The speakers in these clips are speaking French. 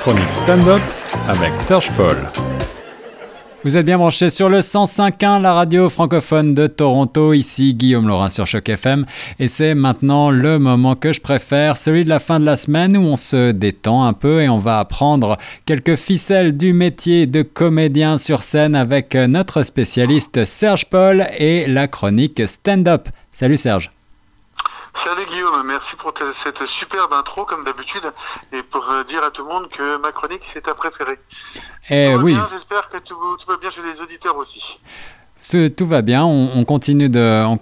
chronique stand-up avec Serge Paul. Vous êtes bien branché sur le 105.1, la radio francophone de Toronto. Ici Guillaume Laurin sur Choc FM. Et c'est maintenant le moment que je préfère, celui de la fin de la semaine où on se détend un peu et on va apprendre quelques ficelles du métier de comédien sur scène avec notre spécialiste Serge Paul et la chronique stand-up. Salut Serge. Salut Guillaume, merci pour cette superbe intro comme d'habitude et pour euh, dire à tout le monde que ma chronique c'est ta préférée. Eh oui. J'espère que tout, tout va bien chez les auditeurs aussi tout va bien, on, continue de, on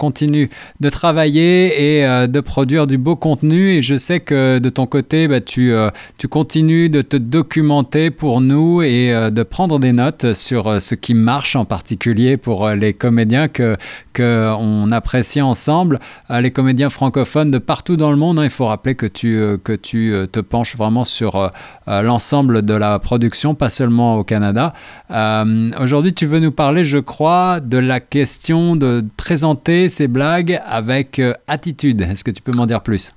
travailler et euh, de produire du beau contenu. Et je sais que de ton côté, bah, tu, euh, tu continues de te documenter pour nous et euh, de prendre des notes sur ce qui marche en particulier pour les comédiens que qu'on apprécie ensemble. les comédiens francophones de partout dans le monde, hein. il faut rappeler que tu, que tu te penches vraiment sur l'ensemble de la production, pas seulement au Canada. Aujourd'hui, tu veux nous parler, je crois, de la question de présenter ces blagues avec euh, attitude. Est-ce que tu peux m'en dire plus?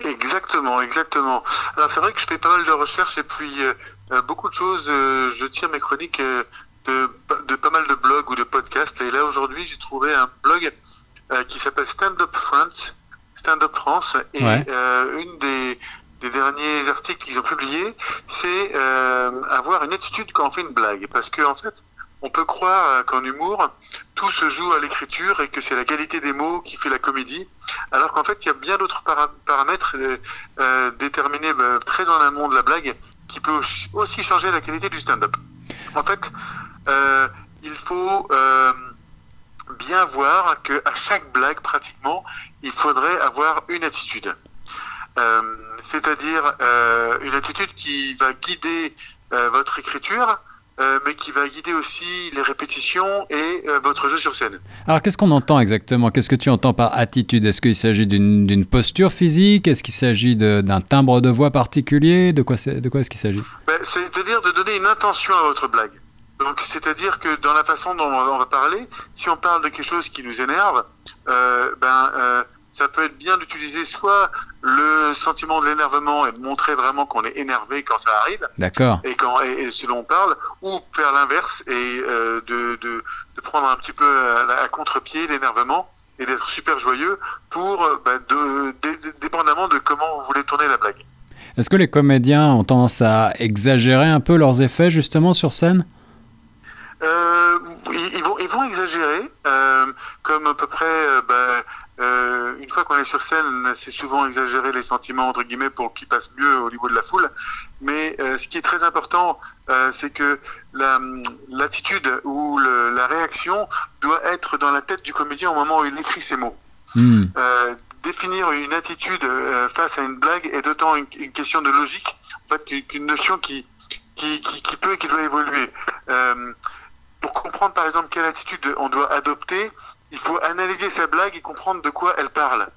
Exactement, exactement. Alors c'est vrai que je fais pas mal de recherches et puis euh, euh, beaucoup de choses, je tire mes chroniques de, de, pas mal de blogs ou de podcasts. Et là aujourd'hui j'ai trouvé un blog qui s'appelle Stand Up France. Stand Up France. Et une des, des derniers articles qu'ils ont publiés, c'est avoir une attitude quand on fait une blague. Parce que en fait, on peut croire euh, qu'en humour, tout se joue à l'écriture et que c'est la qualité des mots qui fait la comédie, alors qu'en fait, il y a bien d'autres paramètres euh, euh, déterminés très en amont de la blague qui peut aussi changer la qualité du stand-up. En fait, il faut bien voir qu'à chaque blague, pratiquement, il faudrait avoir une attitude. C'est-à-dire une attitude qui va guider votre écriture, euh, mais qui va guider aussi les répétitions et euh, votre jeu sur scène. Alors qu'est-ce qu'on entend exactement? Qu'est-ce que tu entends par attitude? Est-ce qu'il s'agit d'une posture physique? Est-ce qu'il s'agit d'un timbre de voix particulier? De quoi, de quoi est-ce qu'il s'agit? Ben, C'est-à-dire de donner une intention à votre blague. Donc, c'est-à-dire que dans la façon dont on va parler, si on parle de quelque chose qui nous énerve, euh, ben, ça peut être bien d'utiliser soit le sentiment de l'énervement et de montrer vraiment qu'on est énervé quand ça arrive. D'accord. Et quand et, et l'on parle, ou faire l'inverse et euh, de, de, de, prendre un petit peu à, contre-pied l'énervement et d'être super joyeux pour bah, de, dépendamment de comment vous voulez tourner la blague. Est-ce que les comédiens ont tendance à exagérer un peu leurs effets justement sur scène? Euh, ils, vont, ils vont exagérer, euh, comme à peu près euh, bah, euh, une fois qu'on est sur scène, c'est souvent exagérer les sentiments entre guillemets pour qu'ils passent mieux au niveau de la foule. Mais euh, ce qui est très important, euh, c'est que l'attitude ou le, la réaction doit être dans la tête du comédien au moment où il écrit ses mots. Hmm. Définir une attitude face à une blague est d'autant une, une, question de logique, en fait, qu'une notion qui, qui, qui, qui, peut et qui doit évoluer. pour comprendre par exemple quelle attitude on doit adopter, il faut analyser sa blague et comprendre de quoi elle parle.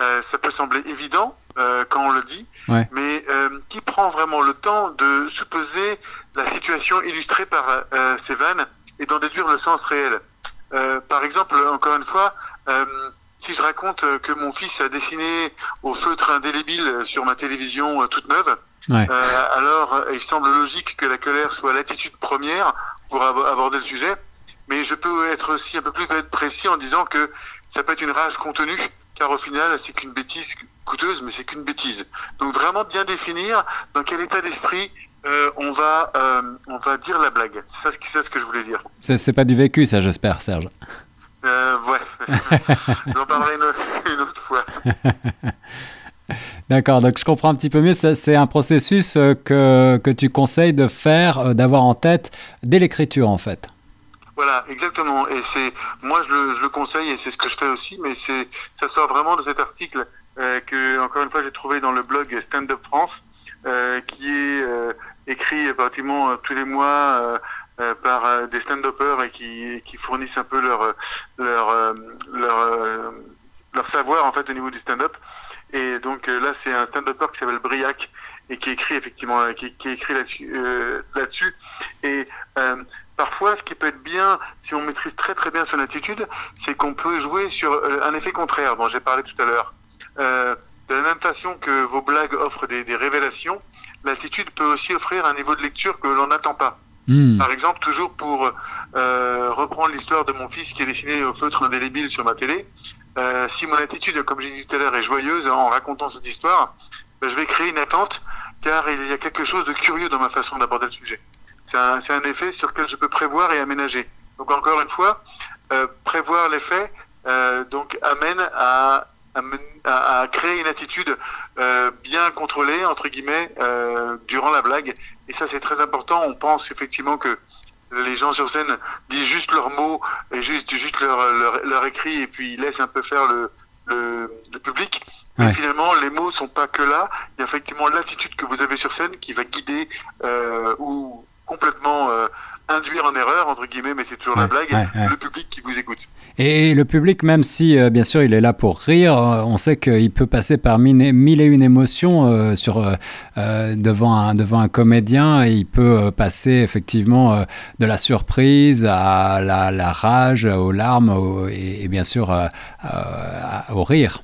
Euh, ça peut sembler évident euh, quand on le dit, mais euh, qui prend vraiment le temps de supposer la situation illustrée par ces vannes et d'en déduire le sens réel. par exemple, encore une fois, si je raconte que mon fils a dessiné au feutre indélébile sur ma télévision toute neuve, alors il semble logique que la colère soit l'attitude première pour aborder le sujet mais je peux être aussi un peu plus précis en disant que ça peut être une rage contenue, car au final, c'est qu'une bêtise coûteuse, mais c'est qu'une bêtise. Donc vraiment bien définir dans quel état d'esprit euh, on va euh, on va dire la blague. C'est ça, ça, ce que je voulais dire. C'est pas du vécu, ça, j'espère, Serge. Euh, ouais. J'en parlerai une, une, autre fois. D'accord, donc je comprends un petit peu mieux. C'est un processus que, que tu conseilles de faire, d'avoir en tête dès l'écriture, en fait. Voilà, exactement. Et c'est moi je le, conseille et c'est ce que je fais aussi, mais c'est ça sort vraiment de cet article euh, que encore une fois j'ai trouvé dans le blog Stand Up France, euh, qui est euh, écrit pratiquement tous les mois par des stand-uppers et qui, qui fournissent un peu leur leur leur, leur savoir en fait au niveau du stand-up. Et donc là c'est un stand-upper qui s'appelle Briac et qui écrit effectivement qui, qui écrit là-dessus là-dessus et Parfois, ce qui peut être bien, si on maîtrise très très bien son attitude, c'est qu'on peut jouer sur euh, un effet contraire dont j'ai parlé tout à l'heure. Euh, de la même façon que vos blagues offrent des, des révélations, l'attitude peut aussi offrir un niveau de lecture que l'on n'attend pas. Hmm. Par exemple, toujours pour euh, reprendre l'histoire de mon fils qui est dessiné au feutre indélébile sur ma télé, euh, si mon attitude, comme j'ai dit tout à l'heure, est joyeuse en racontant cette histoire, ben, je vais créer une attente car il y a quelque chose de curieux dans ma façon d'aborder le sujet. C'est un, c'est un effet sur lequel je peux prévoir et aménager. Donc encore une fois, euh, prévoir l'effet euh, donc amène à, à, à- créer une attitude euh, bien contrôlée entre guillemets euh, durant la blague. Et ça c'est très important. On pense effectivement que les gens sur scène disent juste leurs mots et juste juste leur, leur, leur écrit et puis ils laissent un peu faire le, le, le public. Mais finalement, les mots sont pas que là. Il y a effectivement l'attitude que vous avez sur scène qui va guider euh, ou complètement euh, induire en erreur, entre guillemets, mais c'est toujours la blague, ouais, ouais. le public qui vous écoute. Et le public, même si euh, bien sûr il est là pour rire, euh, on sait qu'il peut passer par mille, et une émotions euh, sur, euh, devant, un, devant un comédien. Et il peut passer effectivement de la surprise à la, la rage, aux larmes au- et, et bien sûr au rire.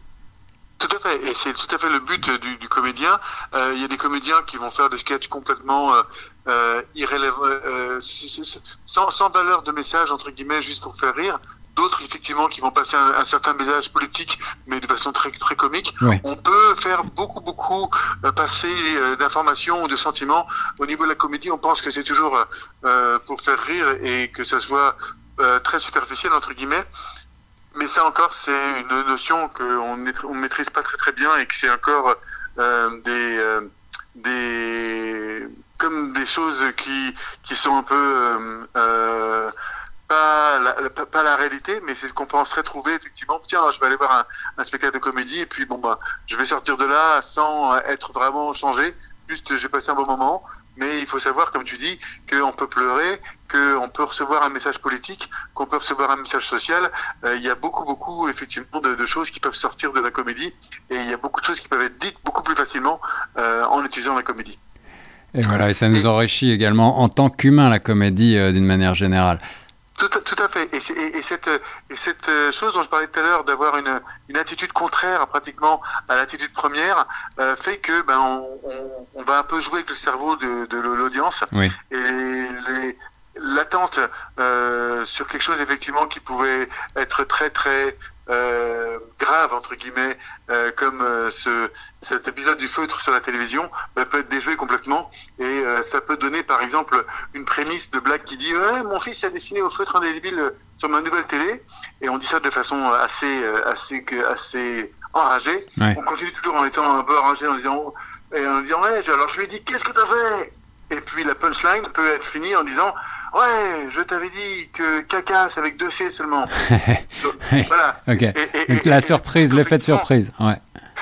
Tout à fait, et c'est tout à fait le but du, du comédien. Euh, Il y a des comédiens qui vont faire des sketchs complètement euh, euh, irrélévants, euh, s- s- sans, sans valeur de message, entre guillemets, juste pour faire rire. D'autres, effectivement, qui vont passer un, un certain message politique, mais de façon très, très comique. Ouais. On peut faire beaucoup, beaucoup euh, passer euh, d'informations ou de sentiments. Au niveau de la comédie, on pense que c'est toujours euh, pour faire rire et que ça soit euh, très superficiel, entre guillemets. Mais ça encore, c'est une notion qu'on ne maîtrise pas très très bien et que c'est encore euh, des, euh, des comme des choses qui, qui sont un peu euh, pas, la, pas la réalité, mais c'est ce qu'on penserait trouver effectivement. Tiens, je vais aller voir un, un spectacle de comédie et puis bon bah, je vais sortir de là sans être vraiment changé. Juste, j'ai passé un bon moment. Mais il faut savoir, comme tu dis, qu'on peut pleurer, qu'on peut recevoir un message politique, qu'on peut recevoir un message social. Euh, il y a beaucoup, beaucoup, effectivement, de, choses qui peuvent sortir de la comédie. Et il y a beaucoup de choses qui peuvent être dites beaucoup plus facilement euh, en utilisant la comédie. Et voilà, et ça nous enrichit également en tant qu'humain, la comédie, euh, d'une manière générale. Tout tout à, fait. Et, et, et, cette, et, cette, chose dont je parlais tout à l'heure, d'avoir une, une, attitude contraire pratiquement à l'attitude première, euh, fait que ben on, on, on, va un peu jouer avec le cerveau de, de l'audience. Oui. Et les, l'attente euh, sur quelque chose effectivement qui pouvait être très très euh, grave entre guillemets euh, comme euh, ce, cet épisode du feutre sur la télévision bah, peut être déjoué complètement. Et ça peut donner par exemple une prémisse de blague qui dit ouais, mon fils a dessiné au feutre indélébile sur ma nouvelle télé et on dit ça de façon assez assez assez enragée. Ouais. on continue toujours en étant un peu enragé en disant et en disant ouais alors je lui ai dit qu'est-ce que t'as fait? Et puis la punchline peut être finie en disant Ouais, je t'avais dit que caca, c'est avec deux C seulement. Donc, voilà. Ok. Et, et, Donc, la surprise, l'effet de surprise. Ouais.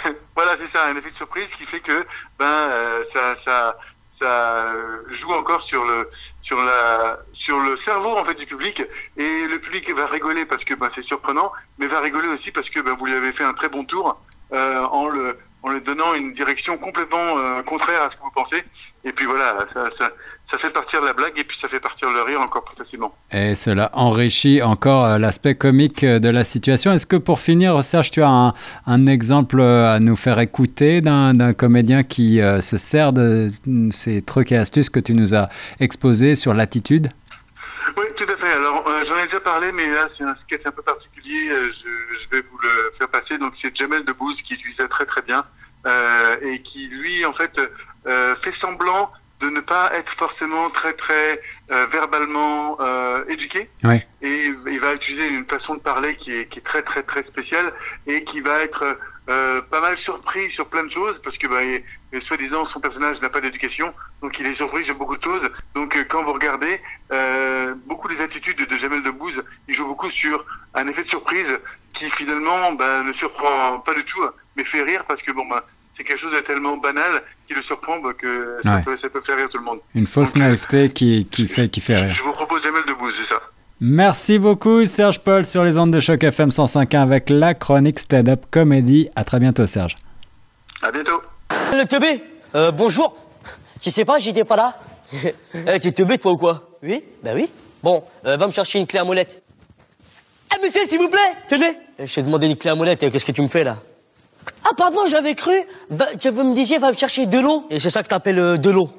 voilà, c'est ça, un effet de surprise qui fait que ben euh, ça, ça, ça joue encore sur le, sur la, sur le cerveau en fait du public et le public va rigoler parce que ben, c'est surprenant, mais va rigoler aussi parce que ben, vous lui avez fait un très bon tour euh, en le en lui donnant une direction complètement euh, contraire à ce que vous pensez. Et puis voilà, ça, ça, ça, fait partir la blague et puis ça fait partir le rire encore plus facilement. Et cela enrichit encore euh, l'aspect comique de la situation. Est-ce que pour finir, Serge, tu as un, un exemple à nous faire écouter d'un comédien qui euh, se sert de ces trucs et astuces que tu nous as exposés sur l'attitude? Oui, tout à fait. Alors, euh, j'en ai déjà parlé, mais là, c'est un sketch un peu particulier. Euh, je, je, vais vous le faire passer. Donc, c'est Jamel Debbouze qui utilise ça très, très bien euh, et qui, lui, en fait, fait semblant de ne pas être forcément très, très verbalement éduqué. Et il va utiliser une façon de parler qui est, qui est très, très, très spéciale et qui va être euh, pas mal surpris sur plein de choses parce que bah, soi-disant son personnage n'a pas d'éducation donc il est surpris sur beaucoup de choses. Donc euh, quand vous regardez euh, beaucoup des attitudes de Jamel Debbouze il joue beaucoup sur un effet de surprise qui finalement bah, ne surprend pas du tout mais fait rire parce que bon bah, c'est quelque chose de tellement banal qui le surprend bah, que ça, ouais. peut, ça, peut, faire rire tout le monde. Une fausse donc, naïveté qui, qui, fait, qui fait rire. je vous propose Jamel Debbouze c'est ça Merci beaucoup Serge Paul sur les ondes de choc FM 105.1 avec la chronique stand-up comédie. À très bientôt Serge. À bientôt. Le teubé, euh, bonjour. Je sais pas, j'étais pas là. hey, T'es teubé toi ou quoi? Oui Bah oui. Bon, euh, va me chercher une clé à molette. Eh monsieur, s'il vous plaît, tenez. Je t'ai demandé une clé à molette, qu'est-ce que tu me fais là? Ah, pardon, j'avais cru que vous me disiez, va me chercher de l'eau? Et c'est ça que t'appelles euh, de l'eau.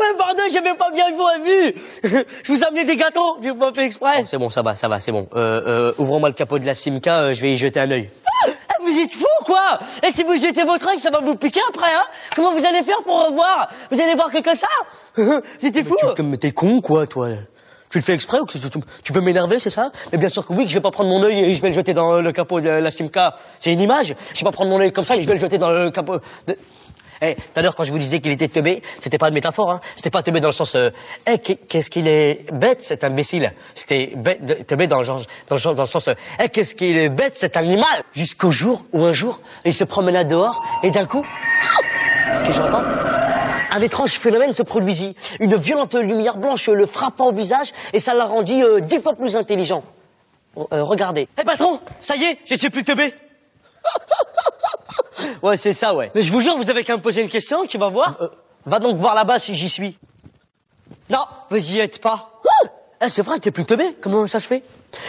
Ouais, pardon, j'avais pas bien vu. Je vous ai amené des gâteaux, j'ai pas fait exprès. c'est bon, ça va, ça va, c'est bon. Euh, euh, ouvrons-moi le capot de la Simca, euh, je vais y jeter un œil. Ah, vous êtes fous, quoi Et si vous jetez votre œil, ça va vous piquer après, hein Comment vous allez faire pour revoir? Vous allez voir que que ça? C'était fou Comme t'es con, quoi, toi tu le fais exprès ou que tu, tu- tu peux m'énerver, c'est ça? Mais bien sûr que oui, que je vais pas prendre mon œil et je vais le jeter dans le capot de la Simca. C'est une image. Je vais pas prendre mon œil comme ça et je vais le jeter dans le capot de... Eh, tout à l'heure, quand je vous disais qu'il était teubé, c'était pas une métaphore, hein. C'était pas teubé dans le sens, euh, eh, qu'est- qu'est-ce qu'il est bête, cet imbécile? C'était bête, teubé dans le genre, dans le genre, dans le sens, euh, eh, qu'est-ce qu'il est bête, cet animal? Jusqu'au jour où un jour, il se promenait dehors et d'un coup, ce que j'entends, un étrange phénomène se produisit. Une violente lumière blanche le frappa au visage et ça l'a rendu euh, dix fois plus intelligent. Euh, regardez. Eh patron, ça y est, je suis plus teubé. ouais, c'est ça, ouais. Mais je vous jure, vous avez qu'à me poser une question, tu vas voir. Euh, va donc voir là-bas si j'y suis. Non, vous y êtes pas. Ah, c'est vrai, t'es plus teubé. Comment ça se fait?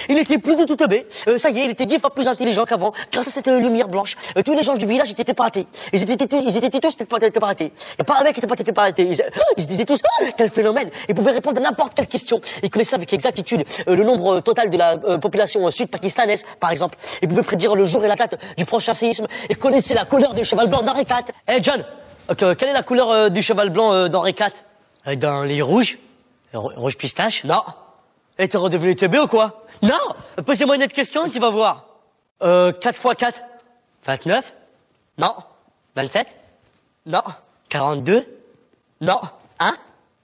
Il était plus du tout teubé. Euh, ça y est, il était dix fois plus intelligent qu'avant, grâce à cette euh, lumière blanche. Euh, tous les gens du village étaient pas ratés. Ils étaient, tous- ils étaient tous pas pas ratés. Il y a pas un mec qui était pas était pas raté. Ils, ils se disaient tous, Ah, quel phénomène Ils pouvaient répondre à n'importe quelle question. Ils connaissaient avec exactitude euh, le nombre euh, total de la euh, population euh, sud-pakistanaise, par exemple. Ils pouvaient prédire le jour et la date du prochain séisme. Ils connaissaient la couleur du cheval blanc d'Henri IV. Eh John, quelle est la couleur euh, du cheval blanc euh, d'Henri IV Euh, Dans les rouges? Ro- Rouge pistache? Non. Et t'es redevenu teubé ou quoi? Non Posez-moi une autre question, tu vas voir. Euh, 4 x 4 29 Non. 27 Non. 42 Non. 1